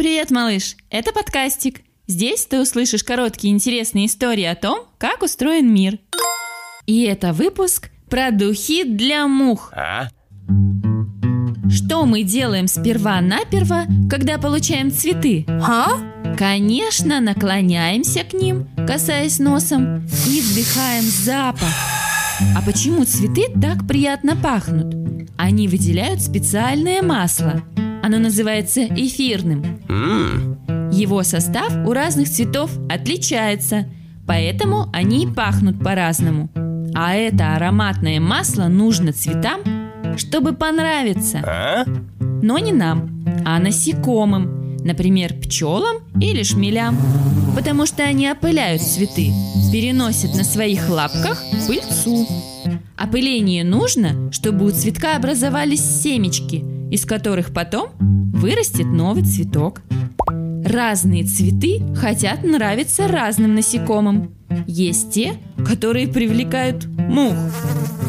Привет, малыш! Это подкастик. Здесь ты услышишь короткие интересные истории о том, как устроен мир. И это выпуск про духи для мух. А? Что мы делаем сперва-наперво, когда получаем цветы? А? Конечно, наклоняемся к ним, касаясь носом, и вдыхаем запах. А почему цветы так приятно пахнут? Они выделяют специальное масло. Оно называется эфирным. М, Его состав у разных цветов отличается, поэтому они и пахнут по-разному. А это ароматное масло нужно цветам, чтобы понравиться. А? Но не нам, а насекомым, например, пчелам или шмелям. Потому что они опыляют цветы, переносят на своих лапках пыльцу. Опыление нужно, чтобы у цветка образовались семечки, из которых потом вырастет новый цветок. Разные цветы хотят нравиться разным насекомым. Есть те, которые привлекают мух,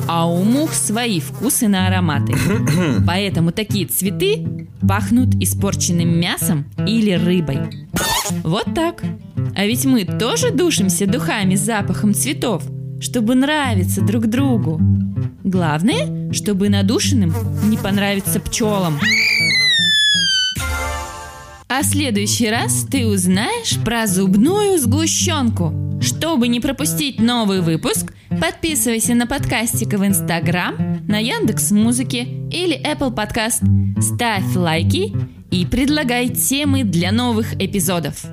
а у мух свои вкусы на ароматы. Поэтому такие цветы пахнут испорченным мясом или рыбой. Вот так. А ведь мы тоже душимся духами с запахом цветов, чтобы нравиться друг другу. Главное, чтобы надушенным не понравиться пчелам. А в следующий раз ты узнаешь про зубную сгущенку. Чтобы не пропустить новый выпуск, подписывайся на подкастика в Инстаграм, на Яндекс Музыке или Apple Podcast. Ставь лайки и предлагай темы для новых эпизодов.